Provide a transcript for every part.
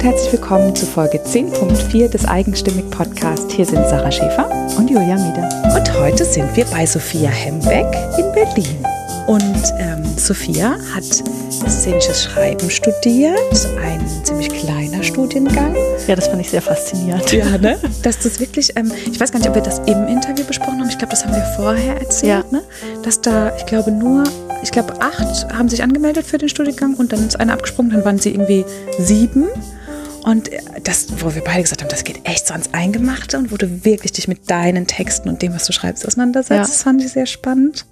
und herzlich willkommen zu Folge 10.4 des Eigenstimmig Podcast. Hier sind Sarah Schäfer und Julia Miede. Und heute sind wir bei Sophia Hembeck in Berlin. Und ähm, Sophia hat szenisches Schreiben studiert, ein ziemlich kleiner Studiengang. Ja, das fand ich sehr faszinierend. Ja, ne? Dass das wirklich, ähm, ich weiß gar nicht, ob wir das im Interview besprochen haben. Ich glaube, das haben wir vorher erzählt, ja. ne? Dass da, ich glaube, nur ich glaube, acht haben sich angemeldet für den Studiengang und dann ist einer abgesprungen, dann waren sie irgendwie sieben. Und das, wo wir beide gesagt haben, das geht echt so ans Eingemachte und wo du wirklich dich mit deinen Texten und dem, was du schreibst, auseinandersetzt. Ja. Das fand ich sehr spannend.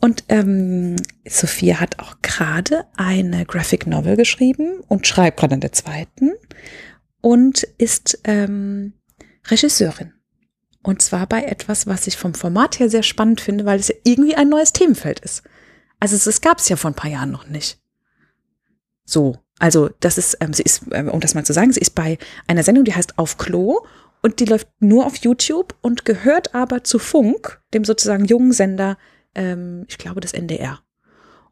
Und ähm, Sophia hat auch gerade eine Graphic Novel geschrieben und schreibt gerade an der zweiten und ist ähm, Regisseurin. Und zwar bei etwas, was ich vom Format her sehr spannend finde, weil es ja irgendwie ein neues Themenfeld ist. Also es gab es ja vor ein paar Jahren noch nicht. So, also das ist, ähm, sie ist, ähm, um das mal zu sagen, sie ist bei einer Sendung, die heißt Auf Klo und die läuft nur auf YouTube und gehört aber zu Funk, dem sozusagen jungen Sender, ähm, ich glaube, des NDR.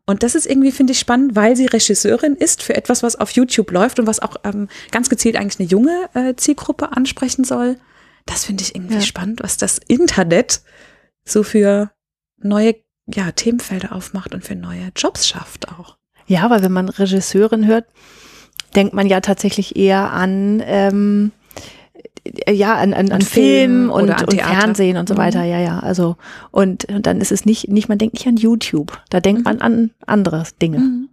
Und das ist irgendwie, finde ich, spannend, weil sie Regisseurin ist für etwas, was auf YouTube läuft und was auch ähm, ganz gezielt eigentlich eine junge äh, Zielgruppe ansprechen soll. Das finde ich irgendwie ja. spannend, was das Internet so für neue ja, Themenfelder aufmacht und für neue Jobs schafft auch. Ja, weil wenn man Regisseurin hört, denkt man ja tatsächlich eher an ähm, ja an, an, an Film, und, an und Fernsehen und so weiter. Mhm. Ja, ja. Also und, und dann ist es nicht nicht man denkt nicht an YouTube, da denkt mhm. man an andere Dinge. Mhm.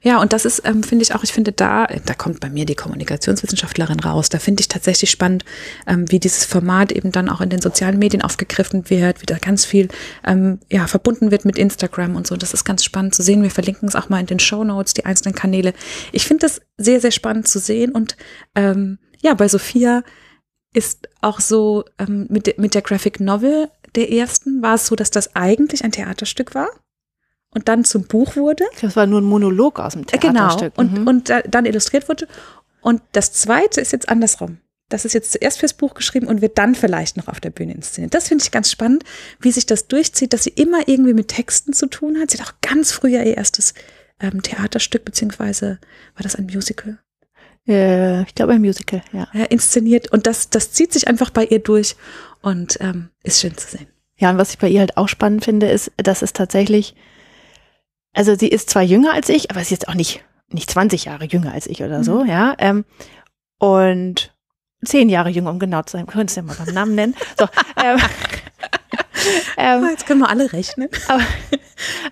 Ja, und das ist, ähm, finde ich auch, ich finde da, da kommt bei mir die Kommunikationswissenschaftlerin raus. Da finde ich tatsächlich spannend, ähm, wie dieses Format eben dann auch in den sozialen Medien aufgegriffen wird, wie da ganz viel ähm, ja, verbunden wird mit Instagram und so. Das ist ganz spannend zu sehen. Wir verlinken es auch mal in den Show Notes, die einzelnen Kanäle. Ich finde das sehr, sehr spannend zu sehen. Und ähm, ja, bei Sophia ist auch so ähm, mit, de mit der Graphic Novel der ersten, war es so, dass das eigentlich ein Theaterstück war und dann zum Buch wurde. Das war nur ein Monolog aus dem äh, genau. Theaterstück. Genau, und, mhm. und dann illustriert wurde. Und das zweite ist jetzt andersrum. Das ist jetzt zuerst fürs Buch geschrieben und wird dann vielleicht noch auf der Bühne inszeniert. Das finde ich ganz spannend, wie sich das durchzieht, dass sie immer irgendwie mit Texten zu tun hat. Sie hat auch ganz früher ihr erstes ähm, Theaterstück, beziehungsweise war das ein Musical? Äh, ich glaube ein Musical, ja. ja. Inszeniert. Und das, das zieht sich einfach bei ihr durch und ähm, ist schön zu sehen. Ja, und was ich bei ihr halt auch spannend finde, ist, dass es tatsächlich also sie ist zwar jünger als ich, aber sie ist jetzt auch nicht, nicht 20 Jahre jünger als ich oder so, mhm. ja. Ähm, und zehn Jahre jünger, um genau zu sein, könntest du ja mal beim Namen nennen. So, ähm, ähm, Jetzt können wir alle rechnen. Aber,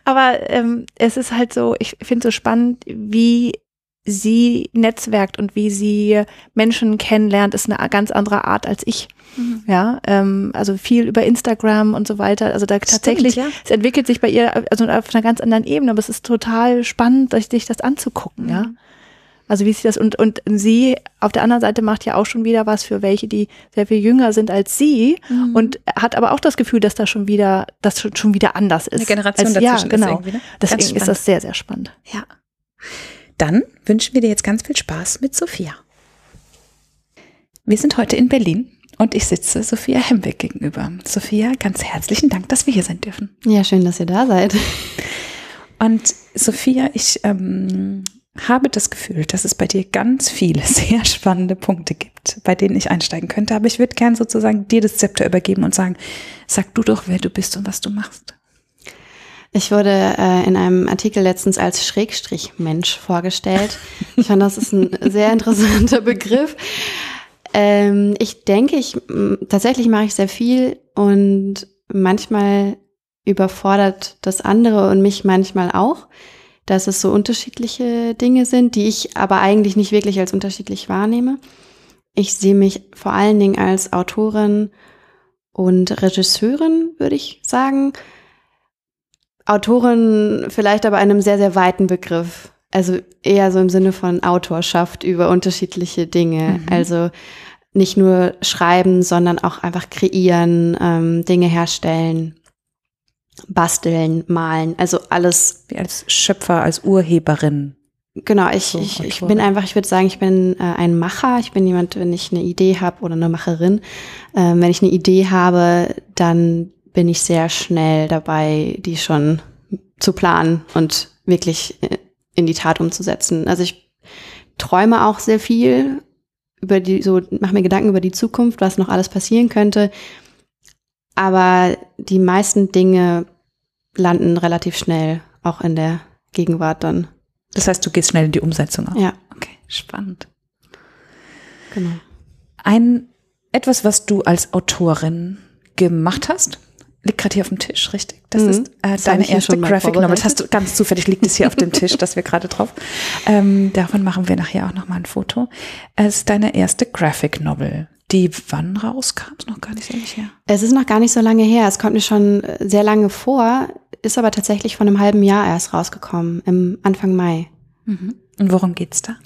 aber ähm, es ist halt so, ich finde es so spannend, wie sie netzwerkt und wie sie Menschen kennenlernt, ist eine ganz andere Art als ich. Mhm. Ja, ähm, also viel über Instagram und so weiter. Also da tatsächlich, Stimmt, ja. es entwickelt sich bei ihr also auf einer ganz anderen Ebene, aber es ist total spannend, sich das anzugucken, mhm. ja. Also wie sie das und und sie auf der anderen Seite macht ja auch schon wieder was für welche, die sehr viel jünger sind als sie mhm. und hat aber auch das Gefühl, dass da schon wieder das schon wieder anders ist. Eine Generation als, dazwischen ja, genau. Ist ne? Deswegen ist das sehr sehr spannend. Ja. Dann wünschen wir dir jetzt ganz viel Spaß mit Sophia. Wir sind heute in Berlin und ich sitze Sophia Hembeck gegenüber. Sophia, ganz herzlichen Dank, dass wir hier sein dürfen. Ja, schön, dass ihr da seid. Und Sophia, ich ähm, habe das Gefühl, dass es bei dir ganz viele sehr spannende Punkte gibt, bei denen ich einsteigen könnte. Aber ich würde gern sozusagen dir das Zepter übergeben und sagen, sag du doch, wer du bist und was du machst. Ich wurde äh, in einem Artikel letztens als Schrägstrich-Mensch vorgestellt. Ich fand, das ist ein sehr interessanter Begriff. Ähm, ich denke, ich tatsächlich mache ich sehr viel und manchmal überfordert das andere und mich manchmal auch, dass es so unterschiedliche Dinge sind, die ich aber eigentlich nicht wirklich als unterschiedlich wahrnehme. Ich sehe mich vor allen Dingen als Autorin und Regisseurin, würde ich sagen. Autorin vielleicht aber einem sehr, sehr weiten Begriff. Also eher so im Sinne von Autorschaft über unterschiedliche Dinge. Mhm. Also nicht nur schreiben, sondern auch einfach kreieren, ähm, Dinge herstellen, basteln, malen. Also alles. Wie als Schöpfer, als Urheberin. Genau, ich, so, ich, ich bin einfach, ich würde sagen, ich bin äh, ein Macher. Ich bin jemand, wenn ich eine Idee habe oder eine Macherin. Äh, wenn ich eine Idee habe, dann bin ich sehr schnell dabei, die schon zu planen und wirklich äh, in die Tat umzusetzen. Also ich träume auch sehr viel über die, so mache mir Gedanken über die Zukunft, was noch alles passieren könnte. Aber die meisten Dinge landen relativ schnell auch in der Gegenwart dann. Das heißt, du gehst schnell in die Umsetzung auch. Ja. Okay, spannend. Genau. Ein etwas, was du als Autorin gemacht hast, liegt gerade hier auf dem Tisch, richtig? Das mhm. ist äh, das deine erste Graphic Novel. Das hast du ganz zufällig liegt es hier auf dem Tisch, das wir gerade drauf. Ähm, davon machen wir nachher auch nochmal ein Foto. Es ist deine erste Graphic Novel. Die wann rauskam? Ist noch gar nicht so lange her. Es ist noch gar nicht so lange her. Es kommt mir schon sehr lange vor, ist aber tatsächlich von einem halben Jahr erst rausgekommen, im Anfang Mai. Mhm. Und worum geht's da?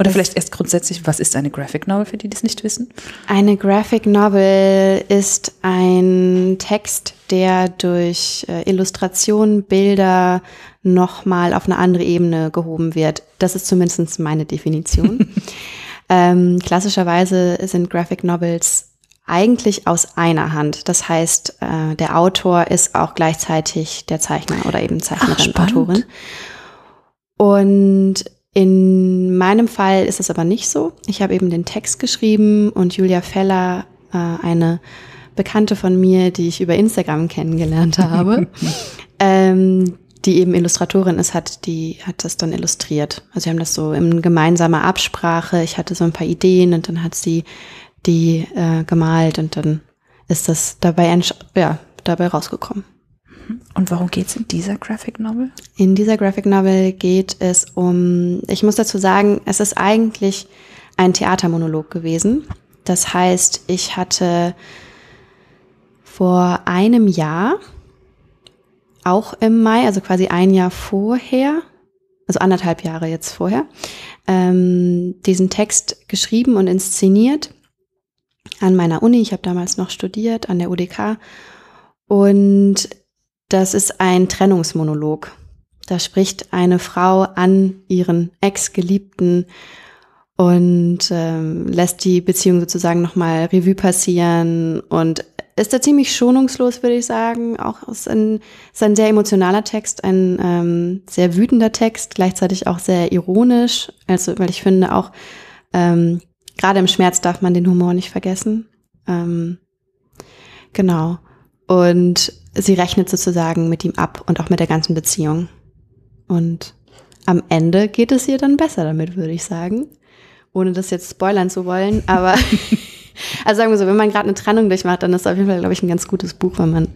Oder vielleicht erst grundsätzlich, was ist eine Graphic Novel für die, die es nicht wissen? Eine Graphic Novel ist ein Text, der durch äh, Illustrationen, Bilder nochmal auf eine andere Ebene gehoben wird. Das ist zumindest meine Definition. ähm, klassischerweise sind Graphic Novels eigentlich aus einer Hand. Das heißt, äh, der Autor ist auch gleichzeitig der Zeichner oder eben Zeichnerin, Ach, Autorin. Und in meinem Fall ist es aber nicht so. Ich habe eben den Text geschrieben und Julia Feller, äh, eine Bekannte von mir, die ich über Instagram kennengelernt habe, ähm, die eben Illustratorin ist, hat, die hat das dann illustriert. Also wir haben das so in gemeinsamer Absprache. Ich hatte so ein paar Ideen und dann hat sie die äh, gemalt und dann ist das dabei, ja, dabei rausgekommen. Und warum geht es in dieser Graphic Novel? In dieser Graphic Novel geht es um, ich muss dazu sagen, es ist eigentlich ein Theatermonolog gewesen. Das heißt, ich hatte vor einem Jahr, auch im Mai, also quasi ein Jahr vorher, also anderthalb Jahre jetzt vorher, ähm, diesen Text geschrieben und inszeniert an meiner Uni. Ich habe damals noch studiert an der UDK. Und das ist ein Trennungsmonolog. Da spricht eine Frau an ihren Ex-Geliebten und ähm, lässt die Beziehung sozusagen nochmal Revue passieren und ist da ziemlich schonungslos, würde ich sagen. Auch ist ein, ist ein sehr emotionaler Text, ein ähm, sehr wütender Text, gleichzeitig auch sehr ironisch. Also, weil ich finde auch, ähm, gerade im Schmerz darf man den Humor nicht vergessen. Ähm, genau. Und sie rechnet sozusagen mit ihm ab und auch mit der ganzen Beziehung. Und am Ende geht es ihr dann besser damit, würde ich sagen. Ohne das jetzt spoilern zu wollen, aber also sagen wir so, wenn man gerade eine Trennung durchmacht, dann ist es auf jeden Fall, glaube ich, ein ganz gutes Buch, wenn man,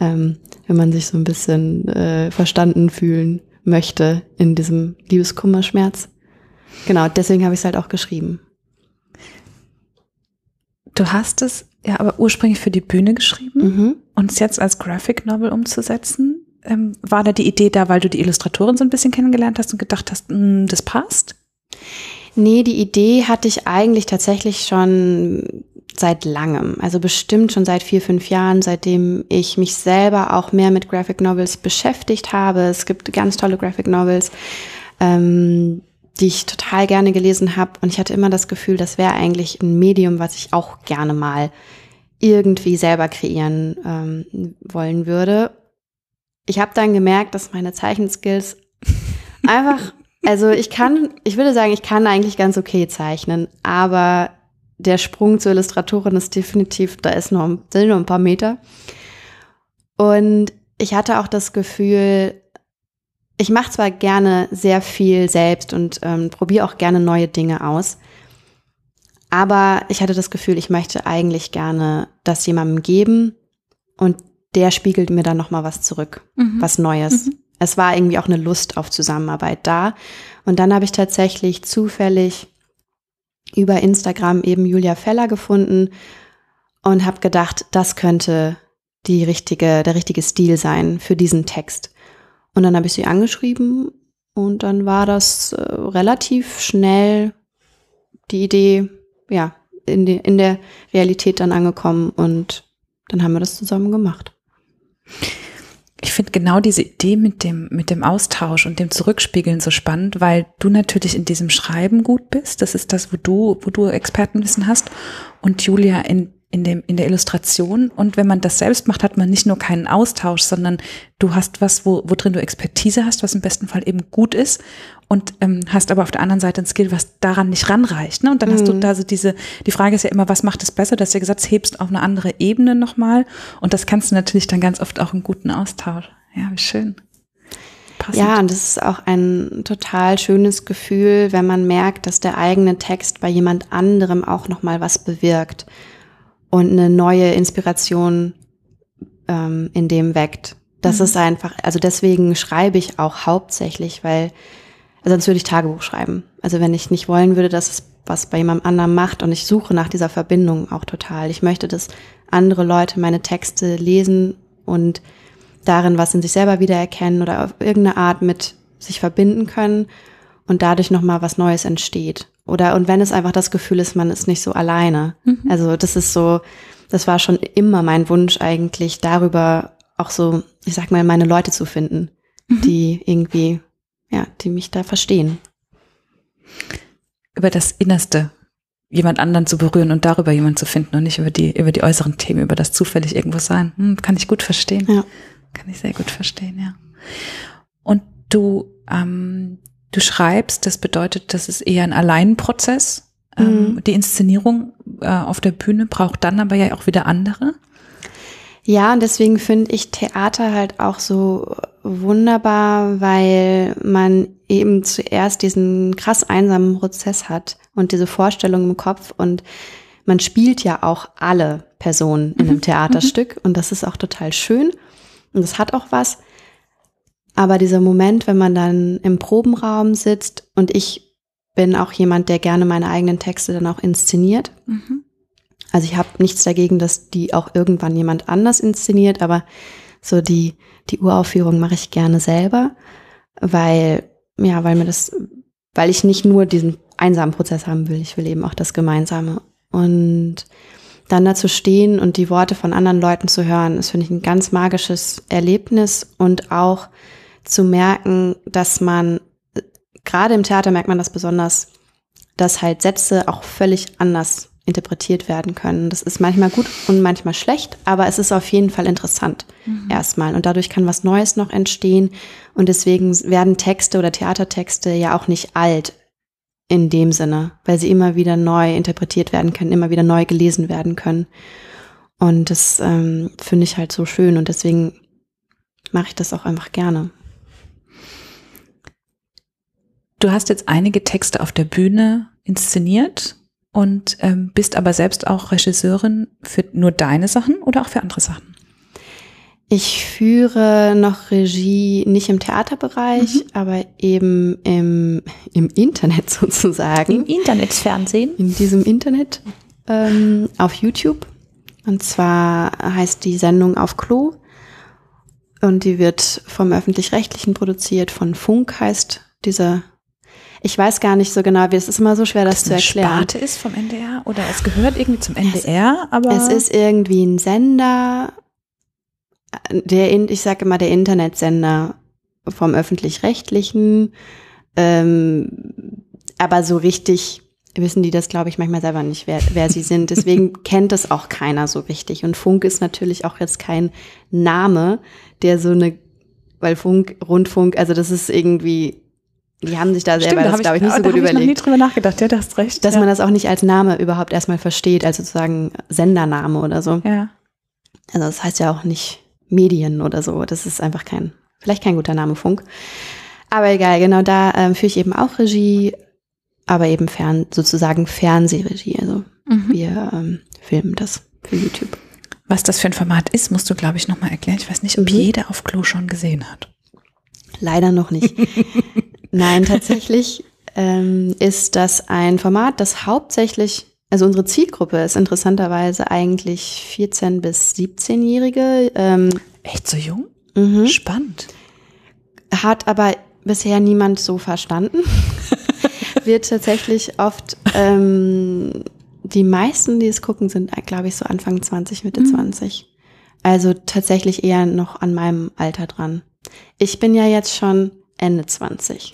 ähm, wenn man sich so ein bisschen äh, verstanden fühlen möchte in diesem Liebeskummerschmerz. Genau, deswegen habe ich es halt auch geschrieben. Du hast es ja aber ursprünglich für die Bühne geschrieben mhm. und es jetzt als Graphic Novel umzusetzen. Ähm, war da die Idee da, weil du die Illustratorin so ein bisschen kennengelernt hast und gedacht hast, mh, hm, das passt? Nee, die Idee hatte ich eigentlich tatsächlich schon seit langem. Also bestimmt schon seit vier, fünf Jahren, seitdem ich mich selber auch mehr mit Graphic Novels beschäftigt habe. Es gibt ganz tolle Graphic Novels. Ähm, die ich total gerne gelesen habe. Und ich hatte immer das Gefühl, das wäre eigentlich ein Medium, was ich auch gerne mal irgendwie selber kreieren ähm, wollen würde. Ich habe dann gemerkt, dass meine Zeichenskills einfach, also ich kann, ich würde sagen, ich kann eigentlich ganz okay zeichnen, aber der Sprung zur Illustratorin ist definitiv, da ist noch, sind noch ein paar Meter. Und ich hatte auch das Gefühl, ich mache zwar gerne sehr viel selbst und ähm, probiere auch gerne neue Dinge aus, aber ich hatte das Gefühl, ich möchte eigentlich gerne das jemandem geben und der spiegelt mir dann noch mal was zurück, mhm. was Neues. Mhm. Es war irgendwie auch eine Lust auf Zusammenarbeit da und dann habe ich tatsächlich zufällig über Instagram eben Julia Feller gefunden und habe gedacht, das könnte die richtige, der richtige Stil sein für diesen Text. Und dann habe ich sie angeschrieben und dann war das äh, relativ schnell die Idee, ja, in, die, in der Realität dann angekommen und dann haben wir das zusammen gemacht. Ich finde genau diese Idee mit dem, mit dem Austausch und dem Zurückspiegeln so spannend, weil du natürlich in diesem Schreiben gut bist. Das ist das, wo du, wo du Expertenwissen hast. Und Julia in in, dem, in der Illustration. Und wenn man das selbst macht, hat man nicht nur keinen Austausch, sondern du hast was, wo, wo drin du Expertise hast, was im besten Fall eben gut ist und ähm, hast aber auf der anderen Seite ein Skill, was daran nicht ranreicht. Ne? Und dann mhm. hast du mhm. da so diese, die Frage ist ja immer, was macht es besser, dass du gesagt hebst auf eine andere Ebene nochmal. Und das kannst du natürlich dann ganz oft auch im guten Austausch. Ja, wie schön. Passend. Ja, und es ist auch ein total schönes Gefühl, wenn man merkt, dass der eigene Text bei jemand anderem auch nochmal was bewirkt und eine neue Inspiration ähm, in dem weckt. Das mhm. ist einfach, also deswegen schreibe ich auch hauptsächlich, weil, also sonst würde ich Tagebuch schreiben. Also wenn ich nicht wollen würde, dass es was bei jemandem anderem macht und ich suche nach dieser Verbindung auch total. Ich möchte, dass andere Leute meine Texte lesen und darin was in sich selber wiedererkennen oder auf irgendeine Art mit sich verbinden können und dadurch nochmal was Neues entsteht. Oder und wenn es einfach das Gefühl ist, man ist nicht so alleine. Mhm. Also das ist so, das war schon immer mein Wunsch eigentlich, darüber auch so, ich sag mal, meine Leute zu finden, mhm. die irgendwie, ja, die mich da verstehen. Über das Innerste jemand anderen zu berühren und darüber jemand zu finden und nicht über die, über die äußeren Themen, über das zufällig irgendwo sein. Hm, kann ich gut verstehen. Ja. Kann ich sehr gut verstehen, ja. Und du ähm, Du schreibst, das bedeutet, das ist eher ein Alleinprozess. Ähm, mhm. Die Inszenierung äh, auf der Bühne braucht dann aber ja auch wieder andere. Ja, und deswegen finde ich Theater halt auch so wunderbar, weil man eben zuerst diesen krass einsamen Prozess hat und diese Vorstellung im Kopf und man spielt ja auch alle Personen in einem mhm. Theaterstück und das ist auch total schön und das hat auch was. Aber dieser Moment, wenn man dann im Probenraum sitzt und ich bin auch jemand, der gerne meine eigenen Texte dann auch inszeniert. Mhm. Also ich habe nichts dagegen, dass die auch irgendwann jemand anders inszeniert, aber so die, die Uraufführung mache ich gerne selber, weil, ja, weil mir das, weil ich nicht nur diesen einsamen Prozess haben will, ich will eben auch das Gemeinsame. Und dann da zu stehen und die Worte von anderen Leuten zu hören, ist, finde ich, ein ganz magisches Erlebnis und auch zu merken, dass man, gerade im Theater merkt man das besonders, dass halt Sätze auch völlig anders interpretiert werden können. Das ist manchmal gut und manchmal schlecht, aber es ist auf jeden Fall interessant mhm. erstmal. Und dadurch kann was Neues noch entstehen. Und deswegen werden Texte oder Theatertexte ja auch nicht alt in dem Sinne, weil sie immer wieder neu interpretiert werden können, immer wieder neu gelesen werden können. Und das ähm, finde ich halt so schön und deswegen mache ich das auch einfach gerne. Du hast jetzt einige Texte auf der Bühne inszeniert und ähm, bist aber selbst auch Regisseurin für nur deine Sachen oder auch für andere Sachen? Ich führe noch Regie nicht im Theaterbereich, mhm. aber eben im, im Internet sozusagen. Im Internetfernsehen. In diesem Internet ähm, auf YouTube. Und zwar heißt die Sendung auf Klo. Und die wird vom öffentlich-rechtlichen produziert, von Funk heißt dieser ich weiß gar nicht so genau, wie es ist immer so schwer, das, das zu erklären. Sparte ist vom NDR oder es gehört irgendwie zum NDR, aber es ist irgendwie ein Sender, der ich sage immer der Internetsender vom öffentlich-rechtlichen, ähm, aber so richtig wissen die das, glaube ich, manchmal selber nicht, wer, wer sie sind. Deswegen kennt es auch keiner so richtig. Und Funk ist natürlich auch jetzt kein Name, der so eine, weil Funk, Rundfunk, also das ist irgendwie die haben sich da selber Stimmt, das, glaube ich, nicht so gut überlegt. Ich noch nie drüber nachgedacht, ja, du hast recht. Dass ja. man das auch nicht als Name überhaupt erstmal versteht, also sozusagen Sendername oder so. Ja. Also das heißt ja auch nicht Medien oder so. Das ist einfach kein, vielleicht kein guter Name Funk. Aber egal, genau da ähm, führe ich eben auch Regie, aber eben fern, sozusagen Fernsehregie. Also mhm. wir ähm, filmen das für YouTube. Was das für ein Format ist, musst du, glaube ich, nochmal erklären. Ich weiß nicht, ob mhm. jeder auf Klo schon gesehen hat. Leider noch nicht. Nein, tatsächlich ähm, ist das ein Format, das hauptsächlich, also unsere Zielgruppe ist interessanterweise eigentlich 14 bis 17-Jährige. Ähm, Echt so jung? Mhm. Spannend. Hat aber bisher niemand so verstanden. Wird tatsächlich oft, ähm, die meisten, die es gucken, sind, glaube ich, so Anfang 20, Mitte mhm. 20. Also tatsächlich eher noch an meinem Alter dran. Ich bin ja jetzt schon Ende 20.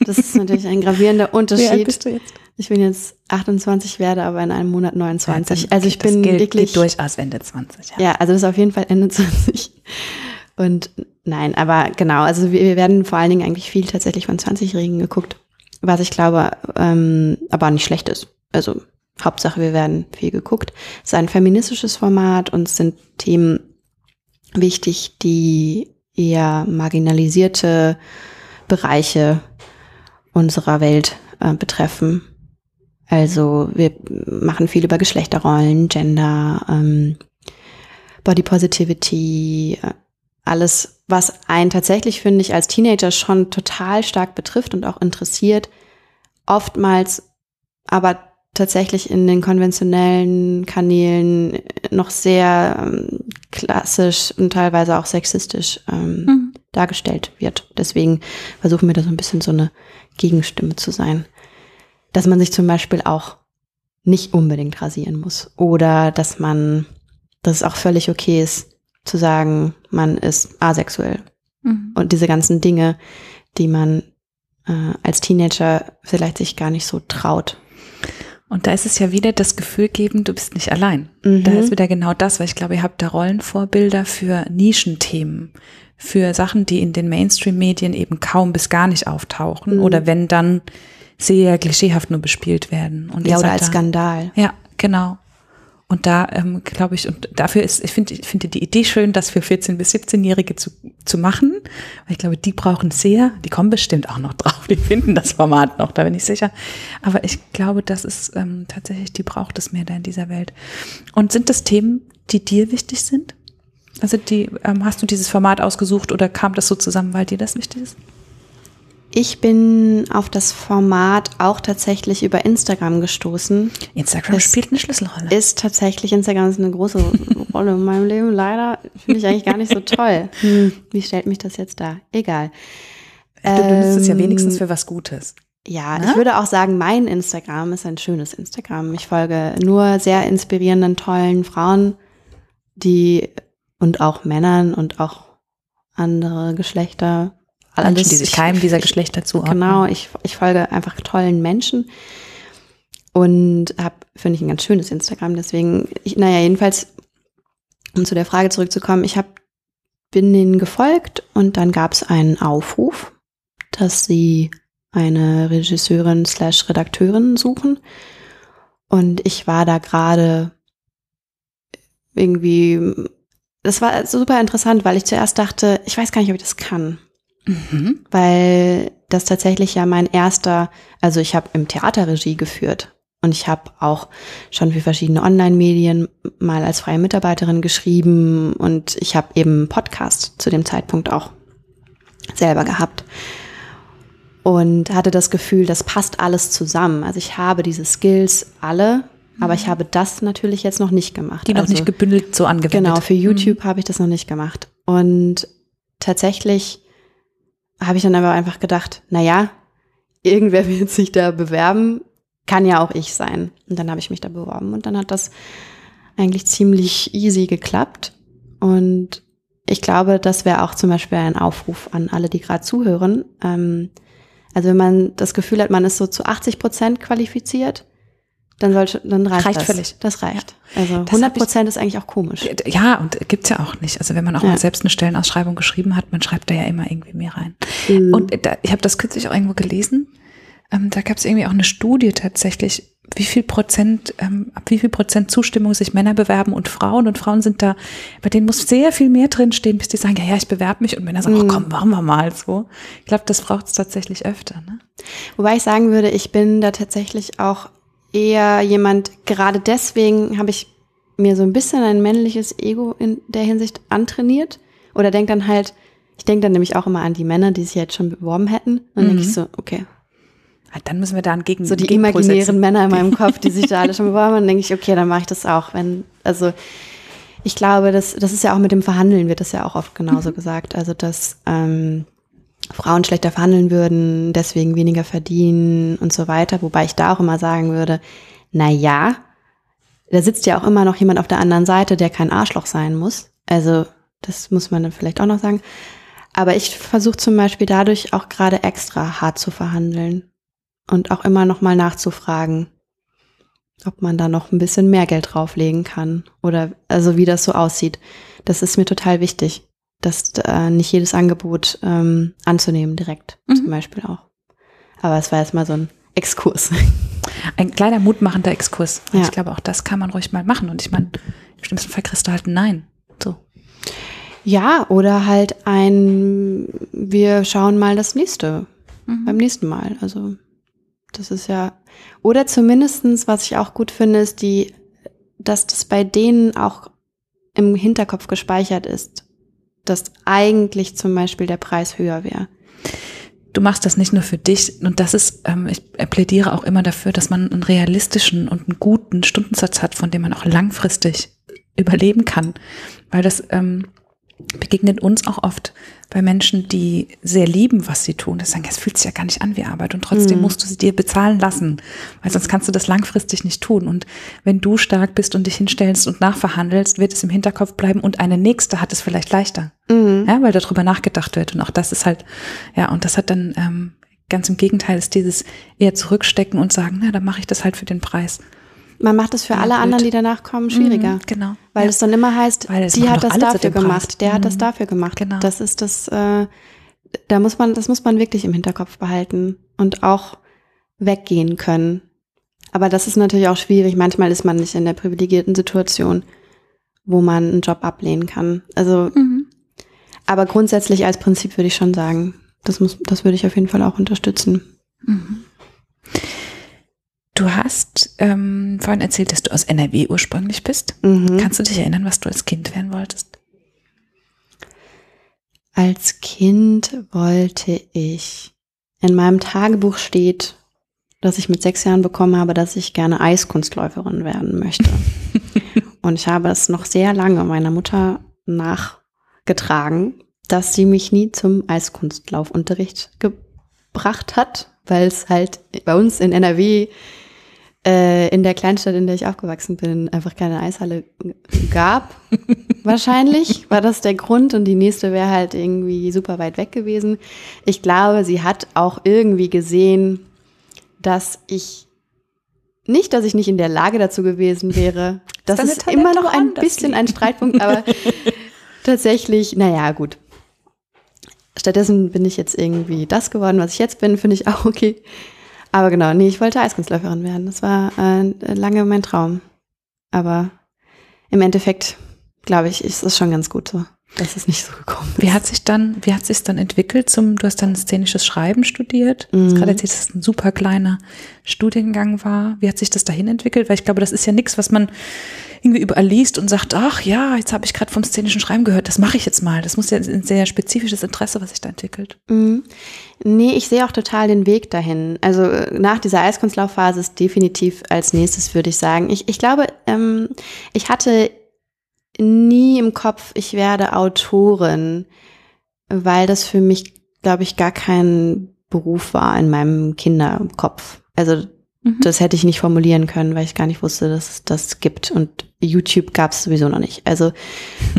Das ist natürlich ein gravierender Unterschied. Wie alt bist du jetzt? Ich bin jetzt 28, werde aber in einem Monat 29. Ja, also ich bin gilt, wirklich geht durchaus Ende 20. Ja. ja, also das ist auf jeden Fall Ende 20. Und nein, aber genau, also wir, wir werden vor allen Dingen eigentlich viel tatsächlich von 20-Jährigen geguckt, was ich glaube, ähm, aber nicht schlecht ist. Also Hauptsache, wir werden viel geguckt. Es ist ein feministisches Format und es sind Themen wichtig, die eher marginalisierte Bereiche unserer Welt äh, betreffen. Also wir machen viel über Geschlechterrollen, Gender, ähm, Body Positivity, äh, alles, was einen tatsächlich, finde ich, als Teenager schon total stark betrifft und auch interessiert, oftmals aber tatsächlich in den konventionellen Kanälen noch sehr ähm, klassisch und teilweise auch sexistisch ähm, mhm. Dargestellt wird. Deswegen versuchen wir da so ein bisschen so eine Gegenstimme zu sein. Dass man sich zum Beispiel auch nicht unbedingt rasieren muss oder dass man, dass es auch völlig okay ist zu sagen, man ist asexuell. Mhm. Und diese ganzen Dinge, die man äh, als Teenager vielleicht sich gar nicht so traut. Und da ist es ja wieder das Gefühl geben, du bist nicht allein. Mhm. Da ist wieder genau das, weil ich glaube, ihr habt da Rollenvorbilder für Nischenthemen, für Sachen, die in den Mainstream-Medien eben kaum bis gar nicht auftauchen mhm. oder wenn dann sehr klischeehaft nur bespielt werden. Und ja, oder als da, Skandal. Ja, genau. Und da ähm, glaube ich, und dafür ist, ich finde ich finde die Idee schön, das für 14- bis 17-Jährige zu, zu machen. Weil ich glaube, die brauchen sehr, die kommen bestimmt auch noch drauf, die finden das Format noch, da bin ich sicher. Aber ich glaube, das ist ähm, tatsächlich, die braucht es mehr da in dieser Welt. Und sind das Themen, die dir wichtig sind? Also die, ähm, hast du dieses Format ausgesucht oder kam das so zusammen, weil dir das wichtig ist? Ich bin auf das Format auch tatsächlich über Instagram gestoßen. Instagram es spielt eine Schlüsselrolle. Ist tatsächlich, Instagram ist eine große Rolle in meinem Leben. Leider finde ich eigentlich gar nicht so toll. Hm, wie stellt mich das jetzt da? Egal. Du benutzt es ja wenigstens ähm, für was Gutes. Ja, Na? ich würde auch sagen, mein Instagram ist ein schönes Instagram. Ich folge nur sehr inspirierenden, tollen Frauen, die und auch Männern und auch andere Geschlechter alles, Menschen, die sich keinem dieser Geschlechter zuordnen. Genau, ich, ich folge einfach tollen Menschen und habe, finde ich, ein ganz schönes Instagram. Deswegen, ich, naja, jedenfalls, um zu der Frage zurückzukommen, ich habe bin denen gefolgt und dann gab es einen Aufruf, dass sie eine Regisseurin slash Redakteurin suchen. Und ich war da gerade irgendwie, das war super interessant, weil ich zuerst dachte, ich weiß gar nicht, ob ich das kann. Mhm. Weil das tatsächlich ja mein erster, also ich habe im Theater Regie geführt und ich habe auch schon für verschiedene Online-Medien mal als freie Mitarbeiterin geschrieben und ich habe eben Podcast zu dem Zeitpunkt auch selber gehabt und hatte das Gefühl, das passt alles zusammen. Also ich habe diese Skills alle, aber ich mhm. habe das natürlich jetzt noch nicht gemacht. Die noch also, nicht gebündelt so angewendet. Genau, für YouTube mhm. habe ich das noch nicht gemacht. Und tatsächlich habe ich dann aber einfach gedacht, na ja, irgendwer wird sich da bewerben, kann ja auch ich sein. Und dann habe ich mich da beworben und dann hat das eigentlich ziemlich easy geklappt. Und ich glaube, das wäre auch zum Beispiel ein Aufruf an alle, die gerade zuhören. Ähm, also wenn man das Gefühl hat, man ist so zu 80 Prozent qualifiziert, dann sollte, dann reicht, reicht das. völlig. Das reicht. Ja. Also 100 Prozent ist eigentlich auch komisch. Ja, und gibt's ja auch nicht. Also wenn man auch ja. mal selbst eine Stellenausschreibung geschrieben hat, man schreibt da ja immer irgendwie mehr rein. Mhm. Und da, ich habe das kürzlich auch irgendwo gelesen. Ähm, da gab es irgendwie auch eine Studie tatsächlich, wie viel Prozent, ähm, ab wie viel Prozent Zustimmung sich Männer bewerben und Frauen. Und Frauen sind da, bei denen muss sehr viel mehr drinstehen, bis die sagen, ja, ja, ich bewerbe mich. Und Männer sagen, mhm. oh komm, machen wir mal so. Ich glaube, das braucht es tatsächlich öfter. Ne? Wobei ich sagen würde, ich bin da tatsächlich auch eher jemand, gerade deswegen habe ich mir so ein bisschen ein männliches Ego in der Hinsicht antrainiert. Oder denke dann halt, ich denke dann nämlich auch immer an die Männer, die sich jetzt schon beworben hätten. Und dann mhm. denke ich so, okay. Dann müssen wir da gegen So die imaginären Männer in meinem Kopf, die sich da alle schon beworben haben, dann denke ich, okay, dann mache ich das auch. Wenn, also ich glaube, das, das ist ja auch mit dem Verhandeln, wird das ja auch oft genauso mhm. gesagt. Also dass ähm, Frauen schlechter verhandeln würden, deswegen weniger verdienen und so weiter. Wobei ich da auch immer sagen würde, na ja, da sitzt ja auch immer noch jemand auf der anderen Seite, der kein Arschloch sein muss. Also das muss man dann vielleicht auch noch sagen. Aber ich versuche zum Beispiel dadurch auch gerade extra hart zu verhandeln. und auch immer noch mal nachzufragen, ob man da noch ein bisschen mehr Geld drauflegen kann oder also wie das so aussieht. Das ist mir total wichtig, das äh, nicht jedes Angebot ähm, anzunehmen direkt mhm. zum Beispiel auch. Aber es war jetzt mal so ein Exkurs. Ein kleiner mutmachender Exkurs. Ja. Ich glaube, auch das kann man ruhig mal machen. Und ich meine, im schlimmsten Fall kriegst du halt ein Nein. So. Ja, oder halt ein, wir schauen mal das nächste, mhm. beim nächsten Mal. Also das ist ja, oder zumindestens, was ich auch gut finde, ist die, dass das bei denen auch im Hinterkopf gespeichert ist, dass eigentlich zum Beispiel der Preis höher wäre. Du machst das nicht nur für dich und das ist, ähm, ich plädiere auch immer dafür, dass man einen realistischen und einen guten Stundensatz hat, von dem man auch langfristig überleben kann, weil das ähm, begegnet uns auch oft bei Menschen, die sehr lieben, was sie tun. Das sagen, es fühlt sich ja gar nicht an wie Arbeit und trotzdem mhm. musst du sie dir bezahlen lassen, weil sonst kannst du das langfristig nicht tun. Und wenn du stark bist und dich hinstellst und nachverhandelst, wird es im Hinterkopf bleiben und eine nächste hat es vielleicht leichter, mhm. ja, weil darüber nachgedacht wird. Und auch das ist halt, ja, und das hat dann ähm, ganz im Gegenteil ist dieses eher zurückstecken und sagen, na, dann mache ich das halt für den Preis. Man macht es für ja, alle blöd. anderen, die danach kommen, schwieriger. Mhm, genau. Weil ja. es dann immer heißt, die hat das dafür gemacht, der mhm. hat das mhm. dafür gemacht. Genau. Das ist das, äh, da muss man, das muss man wirklich im Hinterkopf behalten und auch weggehen können. Aber das ist natürlich auch schwierig. Manchmal ist man nicht in der privilegierten Situation, wo man einen Job ablehnen kann. Also, mhm. aber grundsätzlich als Prinzip würde ich schon sagen, das muss, das würde ich auf jeden Fall auch unterstützen. Mhm. Du hast ähm, vorhin erzählt, dass du aus NRW ursprünglich bist. Mhm. Kannst du dich erinnern, was du als Kind werden wolltest? Als Kind wollte ich, in meinem Tagebuch steht, dass ich mit sechs Jahren bekommen habe, dass ich gerne Eiskunstläuferin werden möchte. Und ich habe es noch sehr lange meiner Mutter nachgetragen, dass sie mich nie zum Eiskunstlaufunterricht gebracht hat, weil es halt bei uns in NRW äh, in der Kleinstadt, in der ich aufgewachsen bin, einfach keine Eishalle gab. Wahrscheinlich war das der Grund und die nächste wäre halt irgendwie super weit weg gewesen. Ich glaube, sie hat auch irgendwie gesehen, dass ich nicht, dass ich nicht in der Lage dazu gewesen wäre. Das ist, ist immer noch ein bisschen ein Streitpunkt, aber tatsächlich, naja, gut. Stattdessen bin ich jetzt irgendwie das geworden, was ich jetzt bin, finde ich auch okay. Aber genau, nee, ich wollte Eiskunstläuferin werden. Das war äh, lange mein Traum. Aber im Endeffekt, glaube ich, ist es schon ganz gut so, dass es nicht so gekommen ist. Wie hat sich dann, wie hat sich dann entwickelt zum, du hast dann szenisches Schreiben studiert. Mhm. Du hast mhm. gerade erzählt, dass es ein super kleiner Studiengang war. Wie hat sich das dahin entwickelt? Weil ich glaube, das ist ja nichts, was man irgendwie überall liest und sagt, ach ja, jetzt habe ich gerade vom szenischen Schreiben gehört, das mache ich jetzt mal. Das muss ja ein sehr spezifisches Interesse, was sich da entwickelt. Mhm. Nee, ich sehe auch total den Weg dahin. Also äh, nach dieser Eiskunstlaufphase ist definitiv als nächstes, würde ich sagen. Ich, ich glaube, ähm, ich hatte nie im Kopf, ich werde Autorin, weil das für mich, glaube ich, gar kein Beruf war in meinem Kinderkopf. Also Mhm. Das hätte ich nicht formulieren können, weil ich gar nicht wusste, dass es das gibt. Und YouTube gab es sowieso noch nicht. Also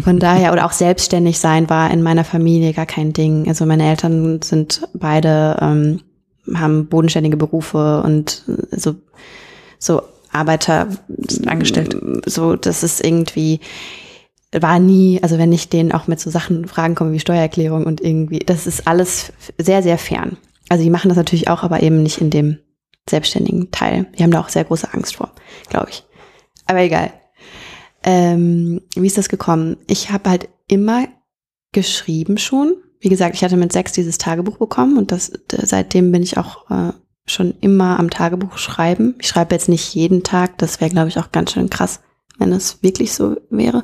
von daher, oder auch selbstständig sein war in meiner Familie gar kein Ding. Also meine Eltern sind beide, ähm, haben bodenständige Berufe und so, so Arbeiter sind angestellt. So, das ist irgendwie, war nie, also wenn ich denen auch mit so Sachen Fragen komme wie Steuererklärung und irgendwie, das ist alles sehr, sehr fern. Also die machen das natürlich auch, aber eben nicht in dem selbstständigen Teil. Wir haben da auch sehr große Angst vor, glaube ich. Aber egal. Ähm, wie ist das gekommen? Ich habe halt immer geschrieben schon. Wie gesagt, ich hatte mit sechs dieses Tagebuch bekommen und das seitdem bin ich auch äh, schon immer am Tagebuch schreiben. Ich schreibe jetzt nicht jeden Tag, das wäre, glaube ich, auch ganz schön krass, wenn es wirklich so wäre,